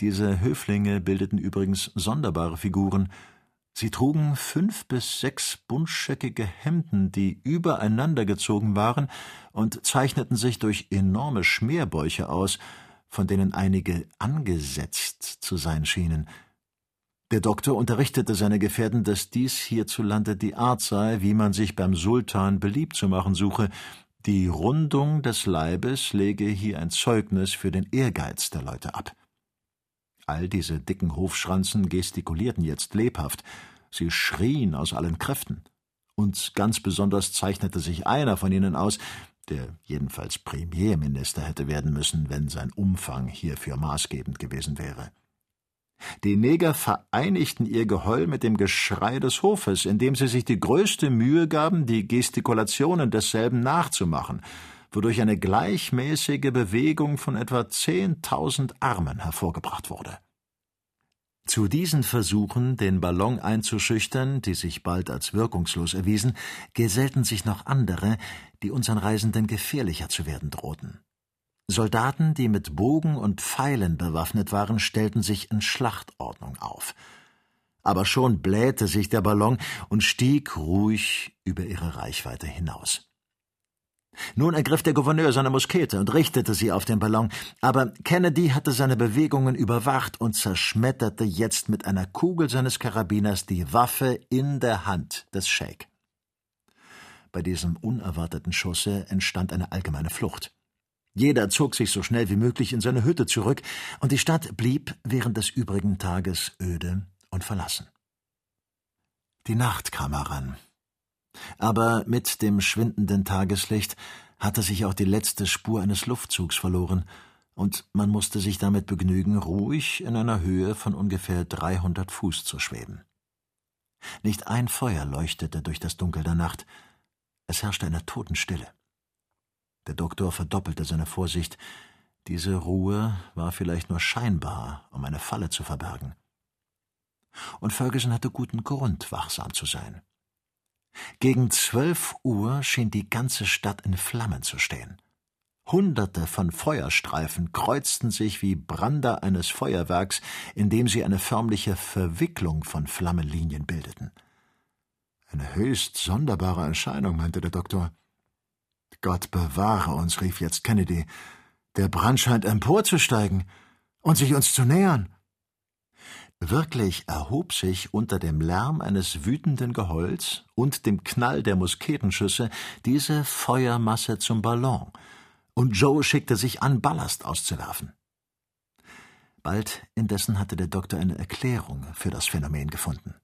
Diese Höflinge bildeten übrigens sonderbare Figuren. Sie trugen fünf bis sechs buntscheckige Hemden, die übereinander gezogen waren und zeichneten sich durch enorme Schmerbäuche aus, von denen einige angesetzt zu sein schienen. Der Doktor unterrichtete seine Gefährten, dass dies hierzulande die Art sei, wie man sich beim Sultan beliebt zu machen suche. Die Rundung des Leibes lege hier ein Zeugnis für den Ehrgeiz der Leute ab. All diese dicken Hofschranzen gestikulierten jetzt lebhaft, sie schrien aus allen Kräften. Und ganz besonders zeichnete sich einer von ihnen aus, der jedenfalls Premierminister hätte werden müssen, wenn sein Umfang hierfür maßgebend gewesen wäre. Die Neger vereinigten ihr Geheul mit dem Geschrei des Hofes, indem sie sich die größte Mühe gaben, die Gestikulationen desselben nachzumachen, wodurch eine gleichmäßige Bewegung von etwa zehntausend Armen hervorgebracht wurde. Zu diesen Versuchen, den Ballon einzuschüchtern, die sich bald als wirkungslos erwiesen, gesellten sich noch andere, die unseren Reisenden gefährlicher zu werden drohten. Soldaten, die mit Bogen und Pfeilen bewaffnet waren, stellten sich in Schlachtordnung auf. Aber schon blähte sich der Ballon und stieg ruhig über ihre Reichweite hinaus. Nun ergriff der Gouverneur seine Muskete und richtete sie auf den Ballon, aber Kennedy hatte seine Bewegungen überwacht und zerschmetterte jetzt mit einer Kugel seines Karabiners die Waffe in der Hand des Scheik. Bei diesem unerwarteten Schusse entstand eine allgemeine Flucht. Jeder zog sich so schnell wie möglich in seine Hütte zurück, und die Stadt blieb während des übrigen Tages öde und verlassen. Die Nacht kam heran. Aber mit dem schwindenden Tageslicht hatte sich auch die letzte Spur eines Luftzugs verloren, und man musste sich damit begnügen, ruhig in einer Höhe von ungefähr dreihundert Fuß zu schweben. Nicht ein Feuer leuchtete durch das Dunkel der Nacht, es herrschte eine Totenstille. Der Doktor verdoppelte seine Vorsicht. Diese Ruhe war vielleicht nur scheinbar, um eine Falle zu verbergen. Und Ferguson hatte guten Grund, wachsam zu sein. Gegen zwölf Uhr schien die ganze Stadt in Flammen zu stehen. Hunderte von Feuerstreifen kreuzten sich wie Brander eines Feuerwerks, indem sie eine förmliche Verwicklung von Flammenlinien bildeten. Eine höchst sonderbare Erscheinung, meinte der Doktor. Gott bewahre uns, rief jetzt Kennedy. Der Brand scheint emporzusteigen und sich uns zu nähern. Wirklich erhob sich unter dem Lärm eines wütenden Geheuls und dem Knall der Musketenschüsse diese Feuermasse zum Ballon, und Joe schickte sich an, Ballast auszuwerfen. Bald indessen hatte der Doktor eine Erklärung für das Phänomen gefunden.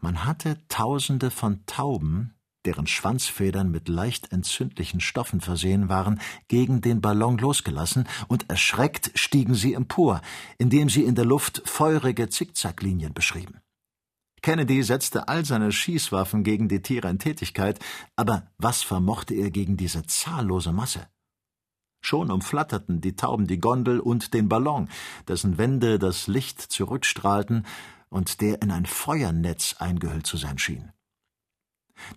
Man hatte Tausende von Tauben deren Schwanzfedern mit leicht entzündlichen Stoffen versehen waren, gegen den Ballon losgelassen, und erschreckt stiegen sie empor, indem sie in der Luft feurige Zickzacklinien beschrieben. Kennedy setzte all seine Schießwaffen gegen die Tiere in Tätigkeit, aber was vermochte er gegen diese zahllose Masse? Schon umflatterten die Tauben die Gondel und den Ballon, dessen Wände das Licht zurückstrahlten und der in ein Feuernetz eingehüllt zu sein schien.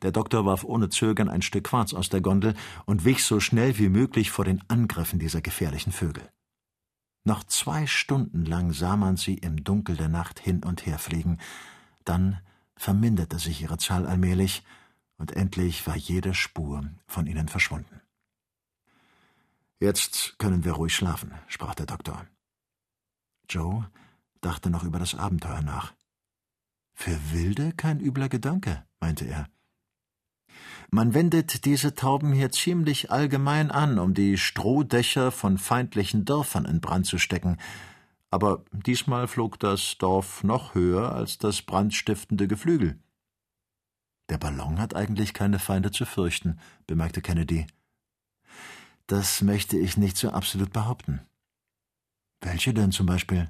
Der Doktor warf ohne Zögern ein Stück Quarz aus der Gondel und wich so schnell wie möglich vor den Angriffen dieser gefährlichen Vögel. Noch zwei Stunden lang sah man sie im Dunkel der Nacht hin und her fliegen, dann verminderte sich ihre Zahl allmählich, und endlich war jede Spur von ihnen verschwunden. Jetzt können wir ruhig schlafen, sprach der Doktor. Joe dachte noch über das Abenteuer nach. Für Wilde kein übler Gedanke, meinte er. Man wendet diese Tauben hier ziemlich allgemein an, um die Strohdächer von feindlichen Dörfern in Brand zu stecken, aber diesmal flog das Dorf noch höher als das brandstiftende Geflügel. Der Ballon hat eigentlich keine Feinde zu fürchten, bemerkte Kennedy. Das möchte ich nicht so absolut behaupten. Welche denn zum Beispiel?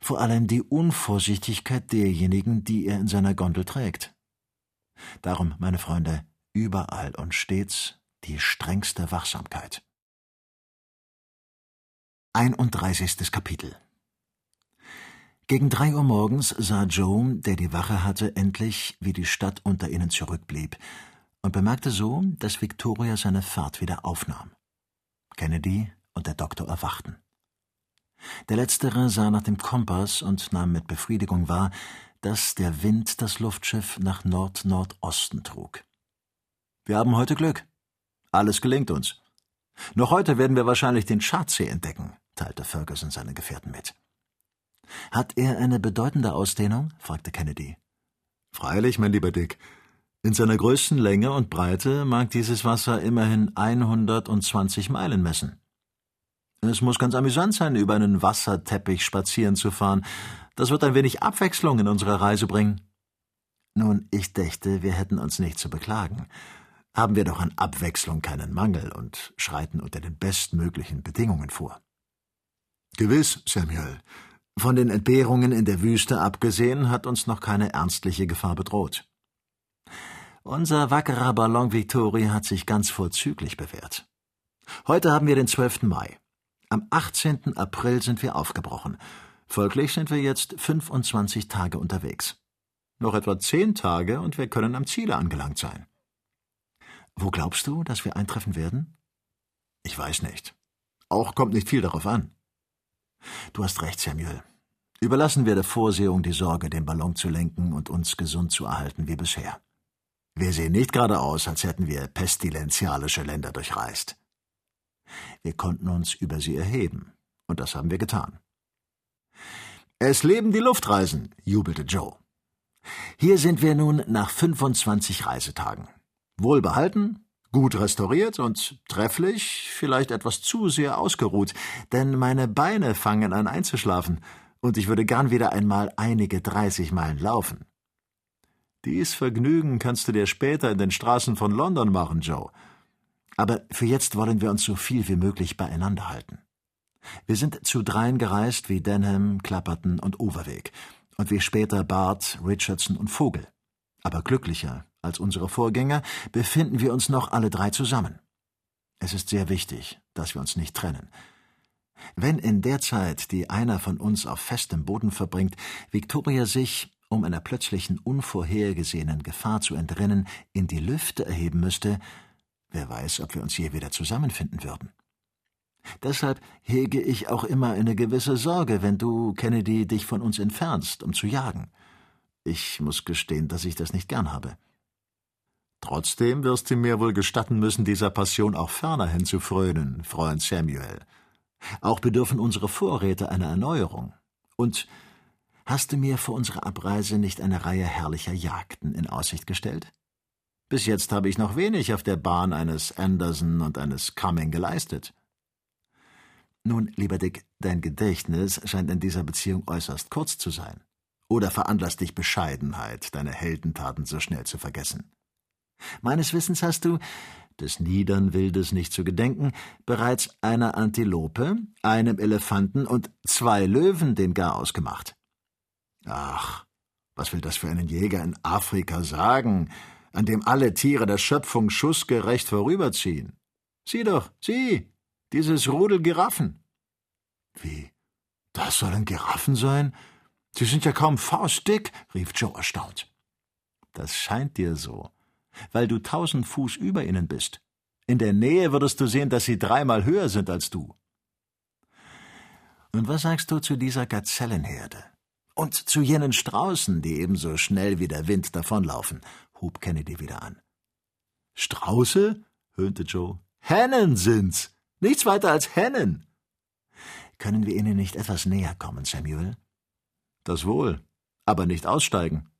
Vor allem die Unvorsichtigkeit derjenigen, die er in seiner Gondel trägt. Darum, meine Freunde, überall und stets die strengste Wachsamkeit. 31. Kapitel Gegen drei Uhr morgens sah Joe, der die Wache hatte, endlich, wie die Stadt unter ihnen zurückblieb, und bemerkte so, dass Victoria seine Fahrt wieder aufnahm. Kennedy und der Doktor erwachten. Der letztere sah nach dem Kompass und nahm mit Befriedigung wahr, dass der Wind das Luftschiff nach Nord-Nordosten trug. Wir haben heute Glück. Alles gelingt uns. Noch heute werden wir wahrscheinlich den Chartsee entdecken, teilte Ferguson seinen Gefährten mit. Hat er eine bedeutende Ausdehnung? fragte Kennedy. Freilich, mein lieber Dick. In seiner größten Länge und Breite mag dieses Wasser immerhin 120 Meilen messen. Es muss ganz amüsant sein, über einen Wasserteppich spazieren zu fahren. Das wird ein wenig Abwechslung in unsere Reise bringen. Nun, ich dächte, wir hätten uns nicht zu beklagen. Haben wir doch an Abwechslung keinen Mangel und schreiten unter den bestmöglichen Bedingungen vor. Gewiss, Samuel. Von den Entbehrungen in der Wüste abgesehen hat uns noch keine ernstliche Gefahr bedroht. Unser wackerer Ballon Victoria hat sich ganz vorzüglich bewährt. Heute haben wir den 12. Mai. Am 18. April sind wir aufgebrochen. Folglich sind wir jetzt 25 Tage unterwegs. Noch etwa zehn Tage und wir können am Ziele angelangt sein. Wo glaubst du, dass wir eintreffen werden? Ich weiß nicht. Auch kommt nicht viel darauf an. Du hast recht, Samuel. Überlassen wir der Vorsehung die Sorge, den Ballon zu lenken und uns gesund zu erhalten wie bisher. Wir sehen nicht gerade aus, als hätten wir pestilenzialische Länder durchreist. Wir konnten uns über sie erheben, und das haben wir getan. Es leben die Luftreisen, jubelte Joe. Hier sind wir nun nach 25 Reisetagen. Wohlbehalten, gut restauriert und trefflich, vielleicht etwas zu sehr ausgeruht, denn meine Beine fangen an einzuschlafen, und ich würde gern wieder einmal einige 30 Meilen laufen. Dies Vergnügen kannst du dir später in den Straßen von London machen, Joe. Aber für jetzt wollen wir uns so viel wie möglich beieinander halten. Wir sind zu dreien gereist wie Denham, Clapperton und Overweg und wie später Bart, Richardson und Vogel. Aber glücklicher als unsere Vorgänger befinden wir uns noch alle drei zusammen. Es ist sehr wichtig, dass wir uns nicht trennen. Wenn in der Zeit, die einer von uns auf festem Boden verbringt, Victoria sich, um einer plötzlichen unvorhergesehenen Gefahr zu entrinnen, in die Lüfte erheben müsste, Wer weiß, ob wir uns je wieder zusammenfinden würden. Deshalb hege ich auch immer eine gewisse Sorge, wenn du, Kennedy, dich von uns entfernst, um zu jagen. Ich muss gestehen, dass ich das nicht gern habe. Trotzdem wirst du mir wohl gestatten müssen, dieser Passion auch ferner hinzufrönen, Freund Samuel. Auch bedürfen unsere Vorräte einer Erneuerung. Und hast du mir vor unserer Abreise nicht eine Reihe herrlicher Jagden in Aussicht gestellt? Bis jetzt habe ich noch wenig auf der Bahn eines Anderson und eines Cumming geleistet. Nun, lieber Dick, dein Gedächtnis scheint in dieser Beziehung äußerst kurz zu sein. Oder veranlasst dich Bescheidenheit, deine Heldentaten so schnell zu vergessen. Meines Wissens hast du, des niedern Wildes nicht zu gedenken, bereits einer Antilope, einem Elefanten und zwei Löwen den Garaus gemacht. Ach, was will das für einen Jäger in Afrika sagen, an dem alle Tiere der Schöpfung schussgerecht vorüberziehen. Sieh doch, sieh, dieses Rudel Giraffen. Wie? Das sollen Giraffen sein? Sie sind ja kaum faustdick, rief Joe erstaunt. Das scheint dir so, weil du tausend Fuß über ihnen bist. In der Nähe würdest du sehen, dass sie dreimal höher sind als du. Und was sagst du zu dieser Gazellenherde? Und zu jenen Straußen, die ebenso schnell wie der Wind davonlaufen hub Kennedy wieder an. Strauße? höhnte Joe. Hennen sind's. Nichts weiter als Hennen. Können wir ihnen nicht etwas näher kommen, Samuel? Das wohl, aber nicht aussteigen.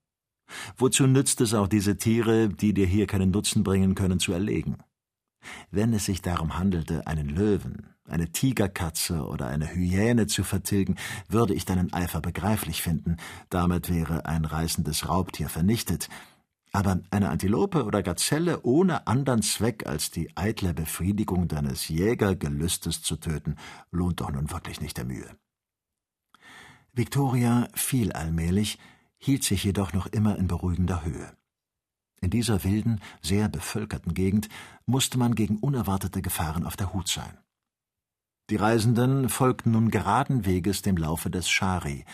Wozu nützt es auch, diese Tiere, die dir hier keinen Nutzen bringen können, zu erlegen? Wenn es sich darum handelte, einen Löwen, eine Tigerkatze oder eine Hyäne zu vertilgen, würde ich deinen Eifer begreiflich finden. Damit wäre ein reißendes Raubtier vernichtet. Aber eine Antilope oder Gazelle ohne andern Zweck als die eitle Befriedigung deines Jägergelüstes zu töten, lohnt doch nun wirklich nicht der Mühe. Victoria fiel allmählich, hielt sich jedoch noch immer in beruhigender Höhe. In dieser wilden, sehr bevölkerten Gegend musste man gegen unerwartete Gefahren auf der Hut sein. Die Reisenden folgten nun geraden Weges dem Laufe des Schari,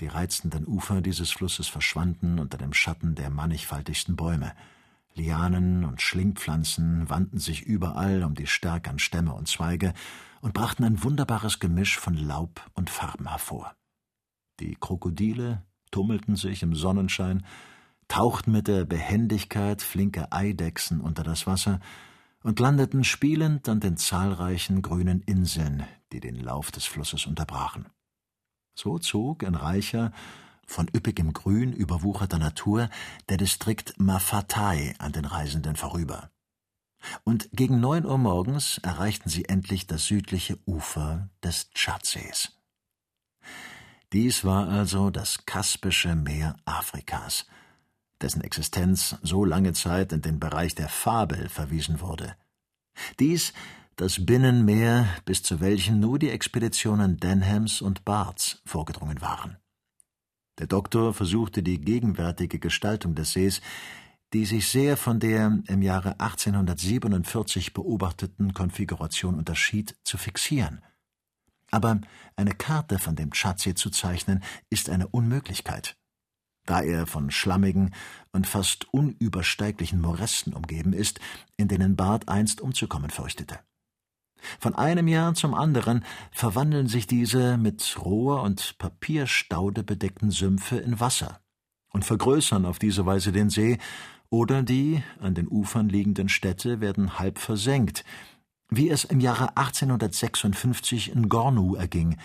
die reizenden Ufer dieses Flusses verschwanden unter dem Schatten der mannigfaltigsten Bäume. Lianen und Schlingpflanzen wandten sich überall um die stärkeren Stämme und Zweige, und brachten ein wunderbares Gemisch von Laub und Farben hervor. Die Krokodile tummelten sich im Sonnenschein, tauchten mit der Behendigkeit flinker Eidechsen unter das Wasser und landeten spielend an den zahlreichen grünen Inseln, die den Lauf des Flusses unterbrachen. So zog in reicher, von üppigem Grün überwucherter Natur der Distrikt Mafatai an den Reisenden vorüber. Und gegen neun Uhr morgens erreichten sie endlich das südliche Ufer des Tschadsees. Dies war also das Kaspische Meer Afrikas, dessen Existenz so lange Zeit in den Bereich der Fabel verwiesen wurde. Dies das Binnenmeer, bis zu welchem nur die Expeditionen Denhams und Barths vorgedrungen waren. Der Doktor versuchte die gegenwärtige Gestaltung des Sees, die sich sehr von der im Jahre 1847 beobachteten Konfiguration unterschied, zu fixieren. Aber eine Karte von dem Tschadsee zu zeichnen, ist eine Unmöglichkeit da er von schlammigen und fast unübersteiglichen Morästen umgeben ist, in denen Bart einst umzukommen fürchtete. Von einem Jahr zum anderen verwandeln sich diese mit Rohr und Papierstaude bedeckten Sümpfe in Wasser und vergrößern auf diese Weise den See, oder die an den Ufern liegenden Städte werden halb versenkt, wie es im Jahre 1856 in Gornu erging,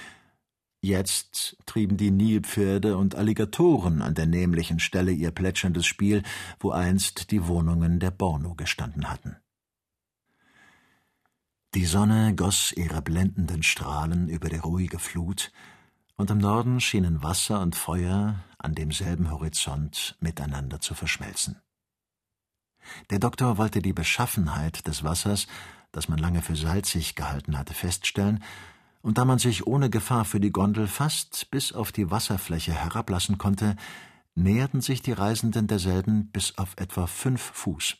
Jetzt trieben die Nilpferde und Alligatoren an der nämlichen Stelle ihr plätscherndes Spiel, wo einst die Wohnungen der Borno gestanden hatten. Die Sonne goss ihre blendenden Strahlen über die ruhige Flut, und im Norden schienen Wasser und Feuer an demselben Horizont miteinander zu verschmelzen. Der Doktor wollte die Beschaffenheit des Wassers, das man lange für salzig gehalten hatte, feststellen und da man sich ohne Gefahr für die Gondel fast bis auf die Wasserfläche herablassen konnte, näherten sich die Reisenden derselben bis auf etwa fünf Fuß.